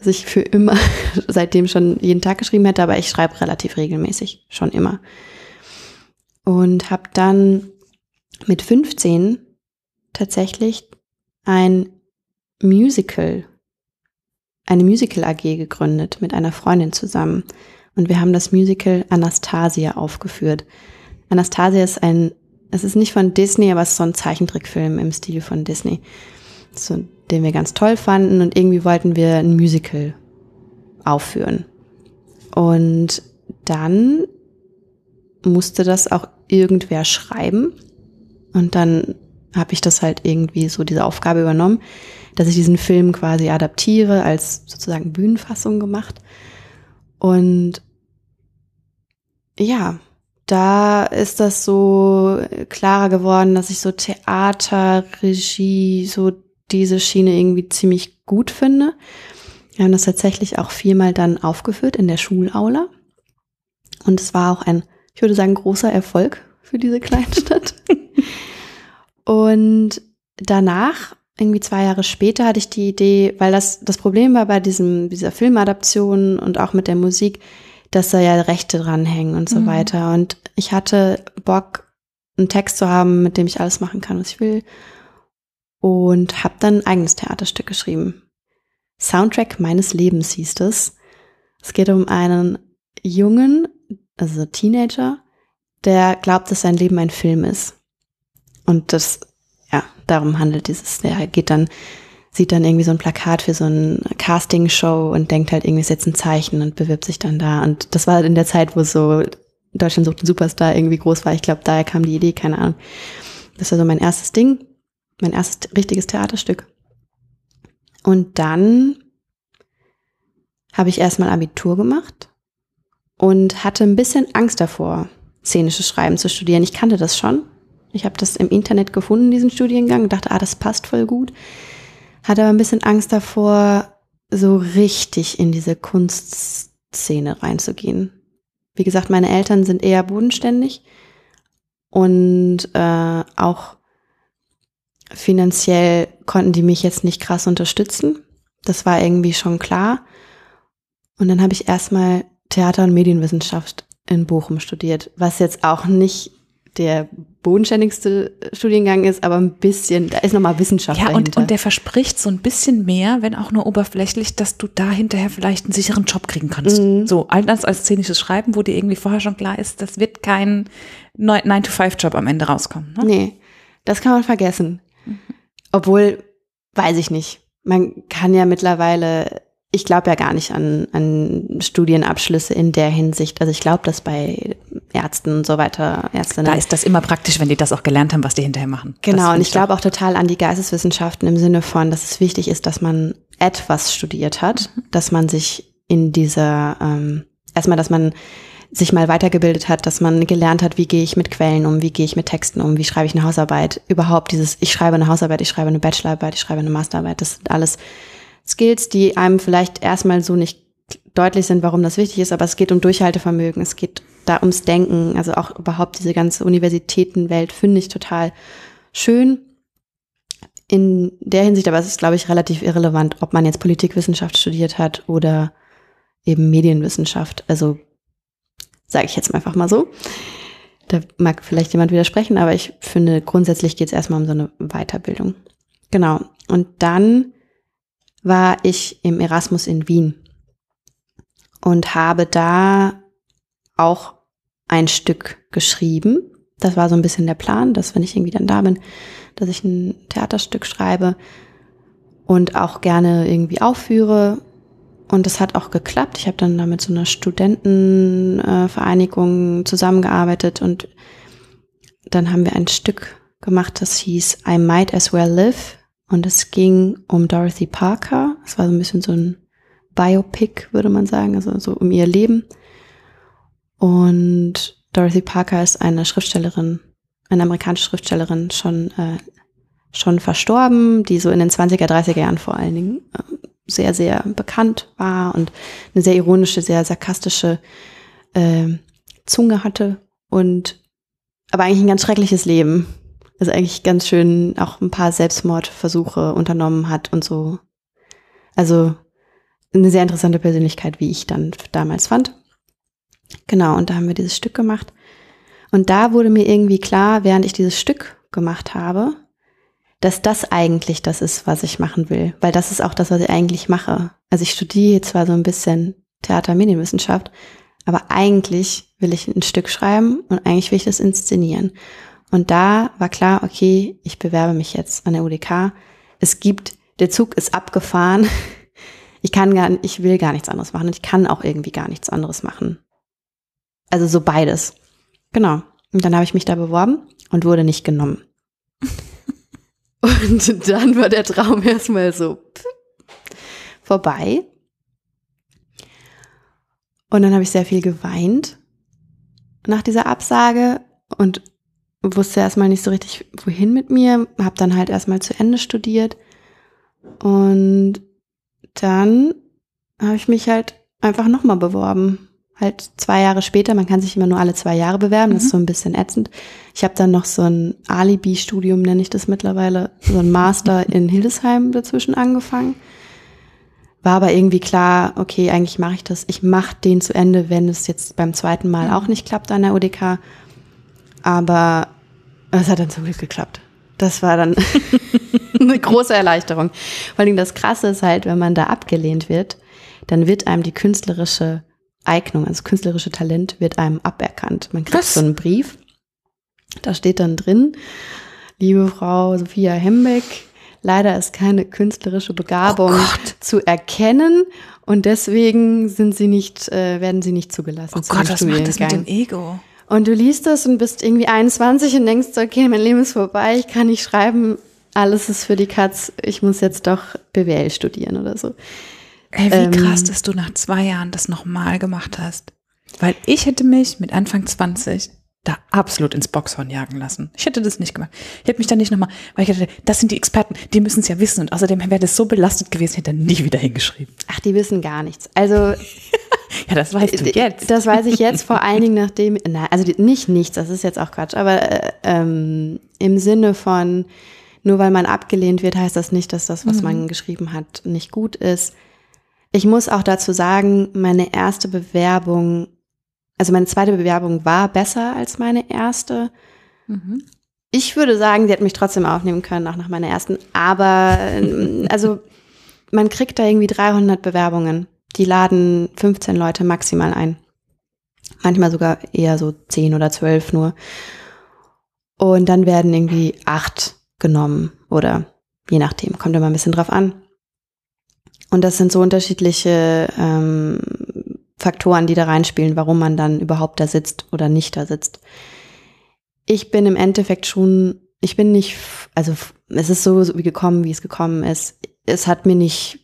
dass ich für immer seitdem schon jeden Tag geschrieben hätte, aber ich schreibe relativ regelmäßig, schon immer. Und habe dann mit 15 tatsächlich ein Musical, eine Musical AG gegründet mit einer Freundin zusammen. Und wir haben das Musical Anastasia aufgeführt. Anastasia ist ein, es ist nicht von Disney, aber es ist so ein Zeichentrickfilm im Stil von Disney, so, den wir ganz toll fanden und irgendwie wollten wir ein Musical aufführen. Und dann musste das auch irgendwer schreiben Und dann habe ich das halt irgendwie so diese Aufgabe übernommen, dass ich diesen Film quasi adaptiere, als sozusagen Bühnenfassung gemacht. Und ja, da ist das so klarer geworden, dass ich so Theater, Regie, so diese Schiene irgendwie ziemlich gut finde. Wir haben das tatsächlich auch viermal dann aufgeführt in der Schulaula. Und es war auch ein, ich würde sagen, großer Erfolg für diese Kleinstadt. Und danach, irgendwie zwei Jahre später, hatte ich die Idee, weil das, das Problem war bei diesem, dieser Filmadaption und auch mit der Musik, dass da ja Rechte dranhängen und so mhm. weiter. Und ich hatte Bock, einen Text zu haben, mit dem ich alles machen kann, was ich will. Und habe dann ein eigenes Theaterstück geschrieben. Soundtrack meines Lebens hieß es. Es geht um einen Jungen, also Teenager, der glaubt, dass sein Leben ein Film ist. Und das, ja, darum handelt dieses, der geht dann, sieht dann irgendwie so ein Plakat für so ein Casting-Show und denkt halt irgendwie, ist jetzt ein Zeichen und bewirbt sich dann da. Und das war halt in der Zeit, wo so Deutschland sucht einen Superstar irgendwie groß war. Ich glaube, daher kam die Idee, keine Ahnung. Das war so mein erstes Ding, mein erstes richtiges Theaterstück. Und dann habe ich erstmal Abitur gemacht und hatte ein bisschen Angst davor, szenisches Schreiben zu studieren. Ich kannte das schon. Ich habe das im Internet gefunden, diesen Studiengang, dachte, ah, das passt voll gut. Hatte aber ein bisschen Angst davor, so richtig in diese Kunstszene reinzugehen. Wie gesagt, meine Eltern sind eher bodenständig und äh, auch finanziell konnten die mich jetzt nicht krass unterstützen. Das war irgendwie schon klar. Und dann habe ich erstmal Theater- und Medienwissenschaft in Bochum studiert, was jetzt auch nicht der bodenständigste Studiengang ist, aber ein bisschen, da ist nochmal Wissenschaft ja, dahinter. Und, und der verspricht so ein bisschen mehr, wenn auch nur oberflächlich, dass du da hinterher vielleicht einen sicheren Job kriegen kannst. Mhm. So, anders als szenisches Schreiben, wo dir irgendwie vorher schon klar ist, das wird kein 9-to-5-Job am Ende rauskommen. Ne? Nee, das kann man vergessen. Obwohl, weiß ich nicht. Man kann ja mittlerweile ich glaube ja gar nicht an, an Studienabschlüsse in der Hinsicht. Also ich glaube, dass bei Ärzten und so weiter, Ärztinnen. Da ist das immer praktisch, wenn die das auch gelernt haben, was die hinterher machen. Genau, und ich glaube auch total an die Geisteswissenschaften im Sinne von, dass es wichtig ist, dass man etwas studiert hat, mhm. dass man sich in dieser, ähm, erstmal, dass man sich mal weitergebildet hat, dass man gelernt hat, wie gehe ich mit Quellen um, wie gehe ich mit Texten um, wie schreibe ich eine Hausarbeit. Überhaupt dieses, ich schreibe eine Hausarbeit, ich schreibe eine Bachelorarbeit, ich schreibe eine Masterarbeit, das sind alles Skills, die einem vielleicht erstmal so nicht deutlich sind, warum das wichtig ist, aber es geht um Durchhaltevermögen, es geht da ums Denken, also auch überhaupt diese ganze Universitätenwelt finde ich total schön. In der Hinsicht, aber es ist, glaube ich, relativ irrelevant, ob man jetzt Politikwissenschaft studiert hat oder eben Medienwissenschaft. Also sage ich jetzt einfach mal so. Da mag vielleicht jemand widersprechen, aber ich finde, grundsätzlich geht es erstmal um so eine Weiterbildung. Genau. Und dann war ich im Erasmus in Wien und habe da auch ein Stück geschrieben. Das war so ein bisschen der Plan, dass wenn ich irgendwie dann da bin, dass ich ein Theaterstück schreibe und auch gerne irgendwie aufführe. Und das hat auch geklappt. Ich habe dann da mit so einer Studentenvereinigung zusammengearbeitet und dann haben wir ein Stück gemacht, das hieß I Might As Well Live und es ging um Dorothy Parker. Es war so ein bisschen so ein Biopic, würde man sagen, also so um ihr Leben. Und Dorothy Parker ist eine Schriftstellerin, eine amerikanische Schriftstellerin, schon, äh, schon verstorben, die so in den 20er, 30er Jahren vor allen Dingen äh, sehr, sehr bekannt war und eine sehr ironische, sehr sarkastische äh, Zunge hatte und aber eigentlich ein ganz schreckliches Leben also eigentlich ganz schön auch ein paar Selbstmordversuche unternommen hat und so. Also eine sehr interessante Persönlichkeit, wie ich dann damals fand. Genau, und da haben wir dieses Stück gemacht. Und da wurde mir irgendwie klar, während ich dieses Stück gemacht habe, dass das eigentlich das ist, was ich machen will. Weil das ist auch das, was ich eigentlich mache. Also ich studiere zwar so ein bisschen Theater-Medienwissenschaft, aber eigentlich will ich ein Stück schreiben und eigentlich will ich das inszenieren. Und da war klar, okay, ich bewerbe mich jetzt an der UDK. Es gibt, der Zug ist abgefahren. Ich kann gar, ich will gar nichts anderes machen. Ich kann auch irgendwie gar nichts anderes machen. Also so beides. Genau. Und dann habe ich mich da beworben und wurde nicht genommen. Und dann war der Traum erstmal so vorbei. Und dann habe ich sehr viel geweint nach dieser Absage und wusste erstmal nicht so richtig, wohin mit mir. Habe dann halt erstmal zu Ende studiert. Und dann habe ich mich halt einfach nochmal beworben. Halt zwei Jahre später, man kann sich immer nur alle zwei Jahre bewerben, das ist mhm. so ein bisschen ätzend. Ich habe dann noch so ein Alibi-Studium, nenne ich das mittlerweile, so ein Master in Hildesheim dazwischen angefangen. War aber irgendwie klar, okay, eigentlich mache ich das. Ich mache den zu Ende, wenn es jetzt beim zweiten Mal mhm. auch nicht klappt an der UDK. Aber es hat dann zum Glück geklappt. Das war dann eine große Erleichterung. Vor allem das Krasse ist halt, wenn man da abgelehnt wird, dann wird einem die künstlerische Eignung, also künstlerische Talent wird einem aberkannt. Man kriegt Was? so einen Brief, da steht dann drin, liebe Frau Sophia Hembeck, leider ist keine künstlerische Begabung oh zu erkennen und deswegen sind sie nicht, äh, werden sie nicht zugelassen. Oh Gott, was macht das mit dem Ego? Und du liest das und bist irgendwie 21 und denkst, okay, mein Leben ist vorbei, ich kann nicht schreiben, alles ist für die Katz, ich muss jetzt doch BWL studieren oder so. Ey, wie ähm, krass, dass du nach zwei Jahren das nochmal gemacht hast. Weil ich hätte mich mit Anfang 20 da absolut ins Boxhorn jagen lassen. Ich hätte das nicht gemacht. Ich hätte mich da nicht nochmal, weil ich dachte, das sind die Experten, die müssen es ja wissen. Und außerdem wäre das so belastet gewesen, hätte er nie wieder hingeschrieben. Ach, die wissen gar nichts. Also Ja, das weißt du jetzt. Das weiß ich jetzt vor allen Dingen nachdem, na, also nicht nichts, das ist jetzt auch Quatsch, aber äh, ähm, im Sinne von, nur weil man abgelehnt wird, heißt das nicht, dass das, was mhm. man geschrieben hat, nicht gut ist. Ich muss auch dazu sagen, meine erste Bewerbung, also meine zweite Bewerbung war besser als meine erste. Mhm. Ich würde sagen, sie hat mich trotzdem aufnehmen können, auch nach meiner ersten. Aber ähm, also man kriegt da irgendwie 300 Bewerbungen die laden 15 Leute maximal ein. Manchmal sogar eher so 10 oder 12 nur. Und dann werden irgendwie acht genommen oder je nachdem, kommt immer ein bisschen drauf an. Und das sind so unterschiedliche ähm, Faktoren, die da reinspielen, warum man dann überhaupt da sitzt oder nicht da sitzt. Ich bin im Endeffekt schon, ich bin nicht, also es ist so wie gekommen, wie es gekommen ist. Es hat mir nicht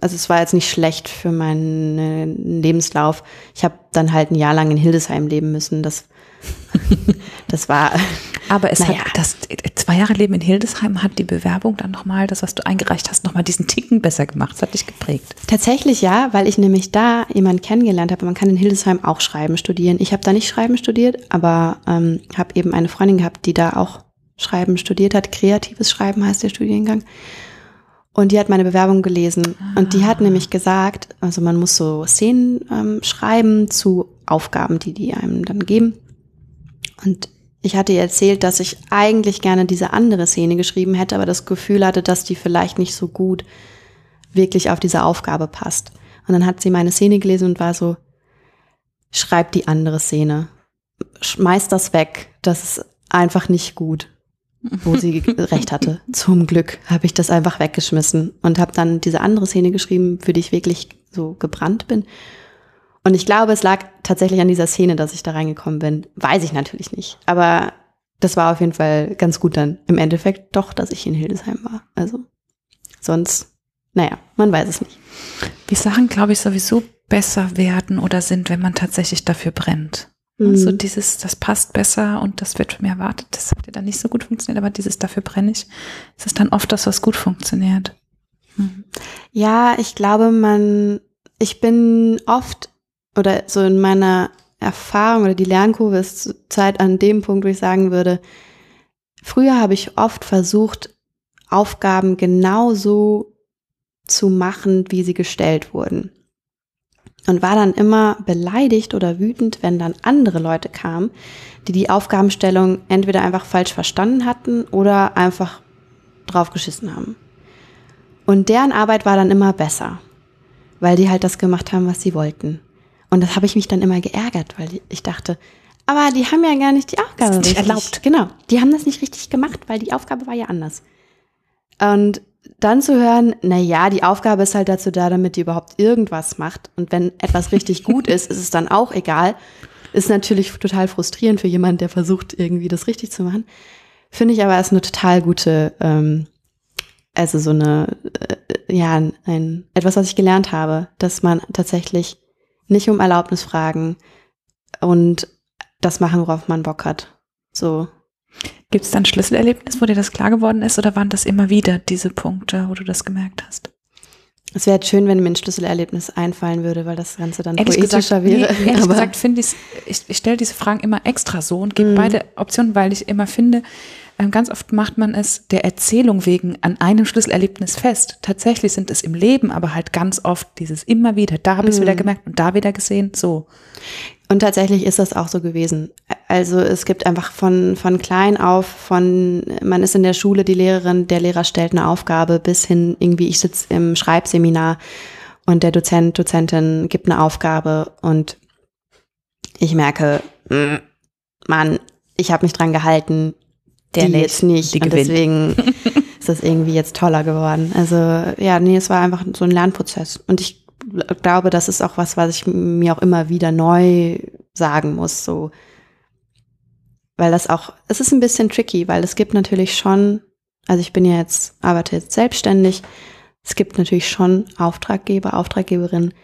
also es war jetzt nicht schlecht für meinen Lebenslauf. Ich habe dann halt ein Jahr lang in Hildesheim leben müssen. Das, das war. Aber es naja. hat das zwei Jahre Leben in Hildesheim hat die Bewerbung dann nochmal, das, was du eingereicht hast, nochmal diesen Ticken besser gemacht. Das hat dich geprägt. Tatsächlich ja, weil ich nämlich da jemanden kennengelernt habe. Man kann in Hildesheim auch Schreiben studieren. Ich habe da nicht Schreiben studiert, aber ähm, habe eben eine Freundin gehabt, die da auch Schreiben studiert hat. Kreatives Schreiben heißt der Studiengang. Und die hat meine Bewerbung gelesen. Ah. Und die hat ah. nämlich gesagt, also man muss so Szenen ähm, schreiben zu Aufgaben, die die einem dann geben. Und ich hatte ihr erzählt, dass ich eigentlich gerne diese andere Szene geschrieben hätte, aber das Gefühl hatte, dass die vielleicht nicht so gut wirklich auf diese Aufgabe passt. Und dann hat sie meine Szene gelesen und war so, schreib die andere Szene. Schmeiß das weg. Das ist einfach nicht gut wo sie recht hatte. Zum Glück habe ich das einfach weggeschmissen und habe dann diese andere Szene geschrieben, für die ich wirklich so gebrannt bin. Und ich glaube, es lag tatsächlich an dieser Szene, dass ich da reingekommen bin. Weiß ich natürlich nicht. Aber das war auf jeden Fall ganz gut dann im Endeffekt doch, dass ich in Hildesheim war. Also sonst, naja, man weiß es nicht. Wie Sachen, glaube ich, sowieso besser werden oder sind, wenn man tatsächlich dafür brennt. Mhm. So dieses, das passt besser und das wird von mir erwartet. Das hat ja dann nicht so gut funktioniert, aber dieses dafür brenne ich, es ist dann oft das, was gut funktioniert. Mhm. Ja, ich glaube, man, ich bin oft oder so in meiner Erfahrung oder die Lernkurve ist Zeit an dem Punkt, wo ich sagen würde, früher habe ich oft versucht, Aufgaben genauso zu machen, wie sie gestellt wurden und war dann immer beleidigt oder wütend, wenn dann andere Leute kamen, die die Aufgabenstellung entweder einfach falsch verstanden hatten oder einfach draufgeschissen haben. Und deren Arbeit war dann immer besser, weil die halt das gemacht haben, was sie wollten. Und das habe ich mich dann immer geärgert, weil ich dachte, aber die haben ja gar nicht die Aufgabe das ist nicht erlaubt. Genau, die haben das nicht richtig gemacht, weil die Aufgabe war ja anders. Und dann zu hören, na ja, die Aufgabe ist halt dazu da, damit die überhaupt irgendwas macht. Und wenn etwas richtig gut ist, ist es dann auch egal. Ist natürlich total frustrierend für jemanden, der versucht, irgendwie das richtig zu machen. Finde ich aber ist eine total gute, ähm, also so eine, äh, ja, ein, etwas, was ich gelernt habe, dass man tatsächlich nicht um Erlaubnis fragen und das machen, worauf man Bock hat. So. Gibt es dann Schlüsselerlebnis, wo dir das klar geworden ist, oder waren das immer wieder diese Punkte, wo du das gemerkt hast? Es wäre schön, wenn mir ein Schlüsselerlebnis einfallen würde, weil das Ganze dann ehrlich poetischer gesagt, wäre. Nee, ehrlich Aber gesagt finde ich, ich, stelle diese Fragen immer extra so und gebe Mhm. beide Optionen, weil ich immer finde, ganz oft macht man es der Erzählung wegen an einem Schlüsselerlebnis fest. Tatsächlich sind es im Leben aber halt ganz oft dieses immer wieder, da habe ich es Mhm. wieder gemerkt und da wieder gesehen, so. Und tatsächlich ist das auch so gewesen. Also es gibt einfach von, von klein auf, von man ist in der Schule, die Lehrerin, der Lehrer stellt eine Aufgabe, bis hin irgendwie, ich sitze im Schreibseminar und der Dozent, Dozentin gibt eine Aufgabe und ich merke, mm, Mann, ich habe mich dran gehalten, Der die nicht, jetzt nicht. die und gewinnt. deswegen ist das irgendwie jetzt toller geworden. Also ja, nee, es war einfach so ein Lernprozess. Und ich glaube, das ist auch was, was ich mir auch immer wieder neu sagen muss. So, weil das auch, es ist ein bisschen tricky, weil es gibt natürlich schon, also ich bin ja jetzt, arbeite jetzt selbstständig, es gibt natürlich schon Auftraggeber, Auftraggeberinnen,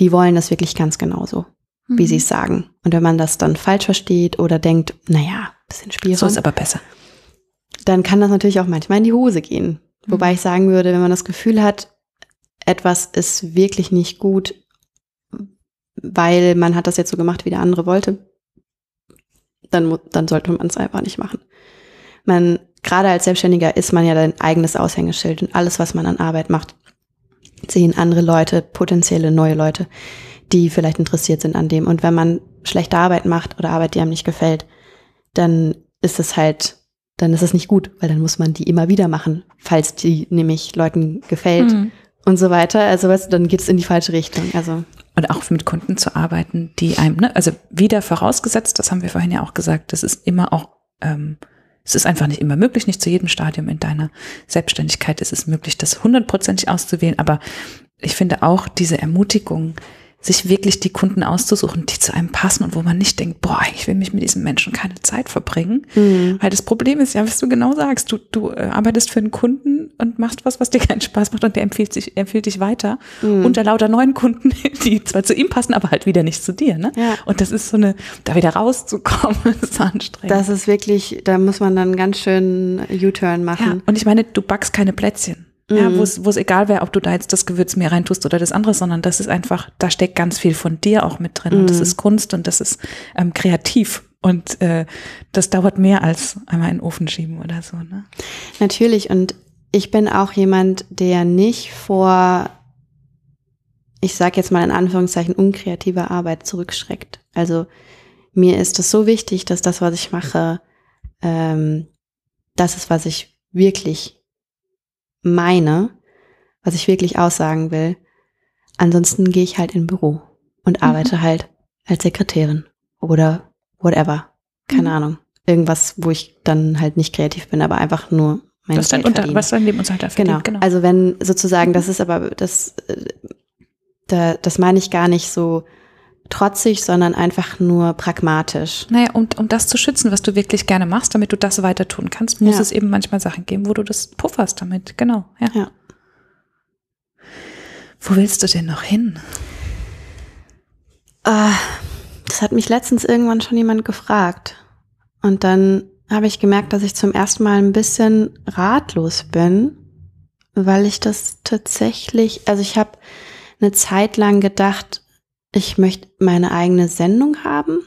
die wollen das wirklich ganz genauso, wie Mhm. sie es sagen. Und wenn man das dann falsch versteht oder denkt, naja, bisschen Spielraum, So ist aber besser. Dann kann das natürlich auch manchmal in die Hose gehen. Wobei ich sagen würde, wenn man das Gefühl hat, etwas ist wirklich nicht gut, weil man hat das jetzt so gemacht, wie der andere wollte, dann, dann sollte man es einfach nicht machen. Man, gerade als Selbstständiger ist man ja dein eigenes Aushängeschild und alles, was man an Arbeit macht, sehen andere Leute, potenzielle neue Leute, die vielleicht interessiert sind an dem. Und wenn man schlechte Arbeit macht oder Arbeit, die einem nicht gefällt, dann ist es halt, dann ist es nicht gut, weil dann muss man die immer wieder machen, falls die nämlich Leuten gefällt Mhm. und so weiter. Also weißt du, dann geht es in die falsche Richtung. Also Und auch mit Kunden zu arbeiten, die einem, ne, also wieder vorausgesetzt, das haben wir vorhin ja auch gesagt, das ist immer auch, ähm, es ist einfach nicht immer möglich, nicht zu jedem Stadium in deiner Selbstständigkeit ist es möglich, das hundertprozentig auszuwählen, aber ich finde auch diese Ermutigung, sich wirklich die Kunden auszusuchen, die zu einem passen und wo man nicht denkt, boah, ich will mich mit diesem Menschen keine Zeit verbringen. Weil das Problem ist ja, was du genau sagst, du, du äh, arbeitest für einen Kunden und machst was, was dir keinen Spaß macht und der empfiehlt, sich, empfiehlt dich weiter unter lauter neuen Kunden, die zwar zu ihm passen, aber halt wieder nicht zu dir. Ne? Ja. Und das ist so eine, da wieder rauszukommen, ist anstrengend. das ist wirklich, da muss man dann ganz schön U-Turn ja, machen. und ich meine, du backst keine Plätzchen. Ja, wo es egal wäre, ob du da jetzt das Gewürz mehr reintust oder das andere, sondern das ist einfach, da steckt ganz viel von dir auch mit drin. Und das ist Kunst und das ist ähm, kreativ. Und äh, das dauert mehr als einmal in den Ofen schieben oder so. Ne? Natürlich. Und ich bin auch jemand, der nicht vor, ich sage jetzt mal in Anführungszeichen, unkreativer Arbeit zurückschreckt. Also mir ist es so wichtig, dass das, was ich mache, ähm, das ist, was ich wirklich meine, was ich wirklich aussagen will. Ansonsten gehe ich halt in Büro und arbeite halt als Sekretärin oder whatever. Keine Mhm. Ahnung. Irgendwas, wo ich dann halt nicht kreativ bin, aber einfach nur mein was, Geld Unter, verdiene. was dein Lebensunterhalt dafür Genau. genau. Also wenn sozusagen, das ist aber, das, äh, da, das meine ich gar nicht so trotzig, sondern einfach nur pragmatisch. Naja, um, um das zu schützen, was du wirklich gerne machst, damit du das weiter tun kannst, muss Ja. es eben manchmal Sachen geben, wo du das pufferst damit. Genau, ja. Ja. Wo willst du denn noch hin? Ah, das hat mich letztens irgendwann schon jemand gefragt. Und dann habe ich gemerkt, dass ich zum ersten Mal ein bisschen ratlos bin, weil ich das tatsächlich, also ich habe eine Zeit lang gedacht, ich möchte meine eigene Sendung haben.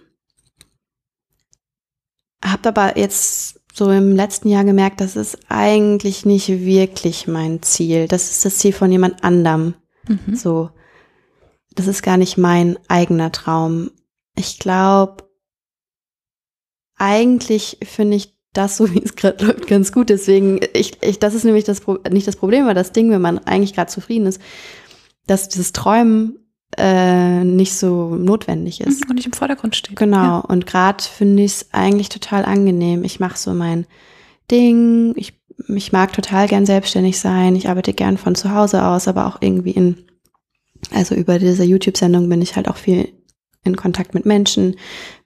Habt aber jetzt so im letzten Jahr gemerkt, das ist eigentlich nicht wirklich mein Ziel. Das ist das Ziel von jemand anderem. Mhm. So, das ist gar nicht mein eigener Traum. Ich glaube, eigentlich finde ich das, so wie es gerade läuft, ganz gut. Deswegen, ich, ich, das ist nämlich das Pro nicht das Problem, aber das Ding, wenn man eigentlich gerade zufrieden ist, dass dieses Träumen äh, nicht so notwendig ist. Und nicht im Vordergrund steht. Genau. Ja. Und gerade finde ich es eigentlich total angenehm. Ich mache so mein Ding. Ich, ich mag total gern selbstständig sein. Ich arbeite gern von zu Hause aus, aber auch irgendwie in, also über diese YouTube-Sendung bin ich halt auch viel in Kontakt mit Menschen,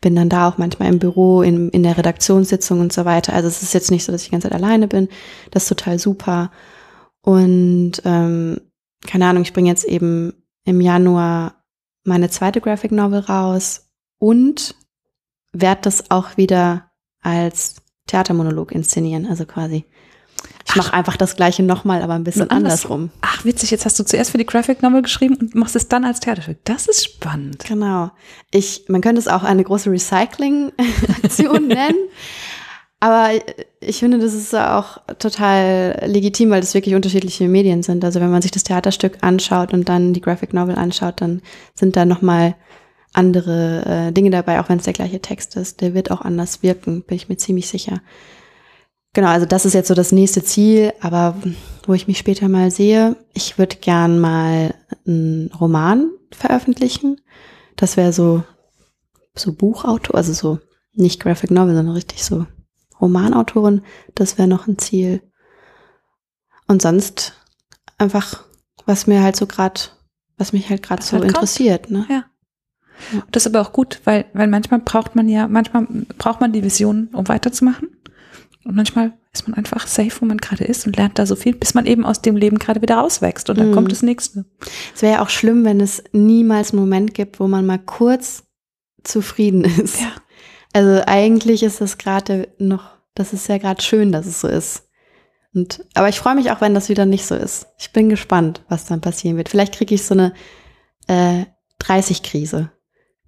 bin dann da auch manchmal im Büro, in, in der Redaktionssitzung und so weiter. Also es ist jetzt nicht so, dass ich die ganze Zeit alleine bin. Das ist total super. Und ähm, keine Ahnung, ich bringe jetzt eben im Januar meine zweite Graphic Novel raus und werde das auch wieder als Theatermonolog inszenieren, also quasi. Ich mache einfach das gleiche nochmal, aber ein bisschen andersrum. Ach, witzig, jetzt hast du zuerst für die Graphic Novel geschrieben und machst es dann als Theaterstück. Das ist spannend. Genau. Ich, man könnte es auch eine große Recycling-Aktion nennen. Aber ich finde, das ist auch total legitim, weil das wirklich unterschiedliche Medien sind. Also wenn man sich das Theaterstück anschaut und dann die Graphic Novel anschaut, dann sind da nochmal andere äh, Dinge dabei, auch wenn es der gleiche Text ist. Der wird auch anders wirken, bin ich mir ziemlich sicher. Genau, also das ist jetzt so das nächste Ziel, aber wo ich mich später mal sehe, ich würde gern mal einen Roman veröffentlichen. Das wäre so, so Buchautor, also so nicht Graphic Novel, sondern richtig so Romanautorin. Das wäre noch ein Ziel. Und sonst einfach, was mir halt so gerade, was mich halt gerade so halt interessiert, ne? Ja. Das ist aber auch gut, weil, weil manchmal braucht man ja, manchmal braucht man die Vision, um weiterzumachen. Und manchmal ist man einfach safe, wo man gerade ist und lernt da so viel, bis man eben aus dem Leben gerade wieder rauswächst und dann mhm. kommt das nächste. Es wäre ja auch schlimm, wenn es niemals einen Moment gibt, wo man mal kurz zufrieden ist. Ja. Also eigentlich ist das gerade noch, das ist ja gerade schön, dass es so ist. Und, aber ich freue mich auch, wenn das wieder nicht so ist. Ich bin gespannt, was dann passieren wird. Vielleicht kriege ich so eine äh, 30-Krise.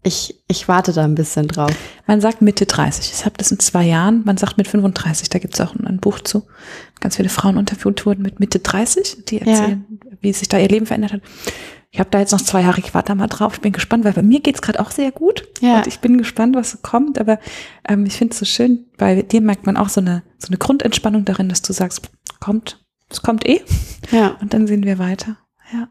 Ich, ich warte da ein bisschen drauf. Man sagt Mitte 30. Ich habe das in zwei Jahren. Man sagt mit 35. Da gibt es auch ein, Buch zu. Ganz viele Frauen interviewt wurden mit Mitte 30, die erzählen, ja. wie sich da ihr Leben verändert hat. Ich habe da jetzt noch zwei Jahre, ich warte da mal drauf. Ich bin gespannt, weil bei mir geht's gerade auch sehr gut. Ja. Und ich bin gespannt, was so kommt. Aber ähm, ich finde es so schön, bei dir merkt man auch so eine, so eine Grundentspannung darin, dass du sagst, kommt, es kommt eh. Ja. Und dann sehen wir weiter. Ja.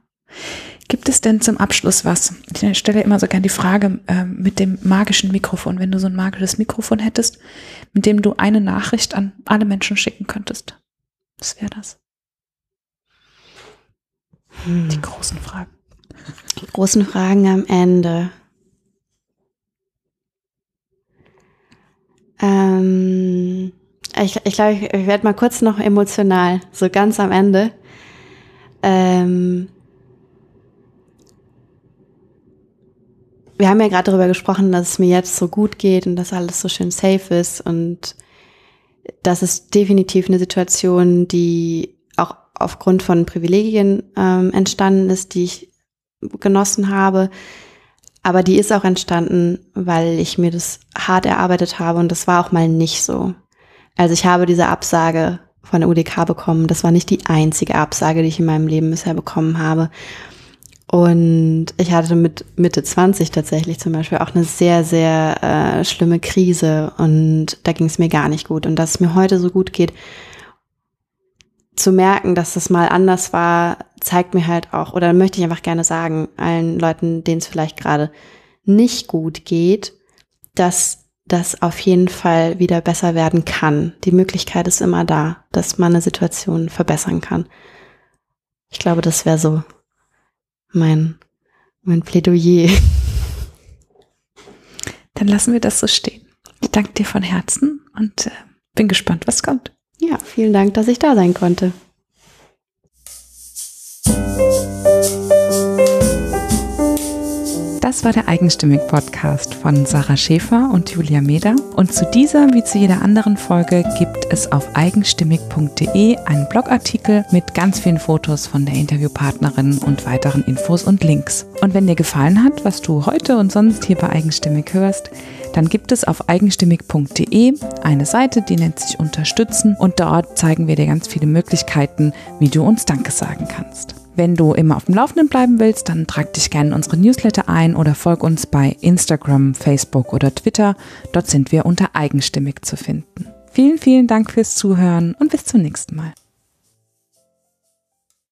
Gibt es denn zum Abschluss was? Ich stelle immer so gern die Frage äh, mit dem magischen Mikrofon, wenn du so ein magisches Mikrofon hättest, mit dem du eine Nachricht an alle Menschen schicken könntest. Was wäre das? Hm. Die großen Fragen. Die großen Fragen am Ende. Ähm, ich ich glaube, ich, ich werde mal kurz noch emotional, so ganz am Ende. Ähm, wir haben ja gerade darüber gesprochen, dass es mir jetzt so gut geht und dass alles so schön safe ist und das ist definitiv eine Situation, die auch aufgrund von Privilegien ähm, entstanden ist, die ich genossen habe. Aber die ist auch entstanden, weil ich mir das hart erarbeitet habe und das war auch mal nicht so. Also ich habe diese Absage von der UDK bekommen. Das war nicht die einzige Absage, die ich in meinem Leben bisher bekommen habe. Und ich hatte mit Mitte 20 tatsächlich zum Beispiel auch eine sehr, sehr äh, schlimme Krise und da ging es mir gar nicht gut. Und dass es mir heute so gut geht, zu merken, dass das mal anders war, zeigt mir halt auch, oder möchte ich einfach gerne sagen, allen Leuten, denen es vielleicht gerade nicht gut geht, dass das auf jeden Fall wieder besser werden kann. Die Möglichkeit ist immer da, dass man eine Situation verbessern kann. Ich glaube, das wäre so mein, mein Plädoyer. Dann lassen wir das so stehen. Ich danke dir von Herzen und äh, bin gespannt, was kommt. Ja, vielen Dank, dass ich da sein konnte. Das war der Eigenstimmig-Podcast von Sarah Schäfer und Julia Meder. Und zu dieser wie zu jeder anderen Folge gibt es auf eigenstimmig.de einen Blogartikel mit ganz vielen Fotos von der Interviewpartnerin und weiteren Infos und Links. Und wenn dir gefallen hat, was du heute und sonst hier bei Eigenstimmig hörst, dann gibt es auf eigenstimmig.de eine Seite, die nennt sich Unterstützen und dort zeigen wir dir ganz viele Möglichkeiten, wie du uns Danke sagen kannst. Wenn du immer auf dem Laufenden bleiben willst, dann trag dich gerne in unsere Newsletter ein oder folg uns bei Instagram, Facebook oder Twitter. Dort sind wir unter eigenstimmig zu finden. Vielen, vielen Dank fürs Zuhören und bis zum nächsten Mal.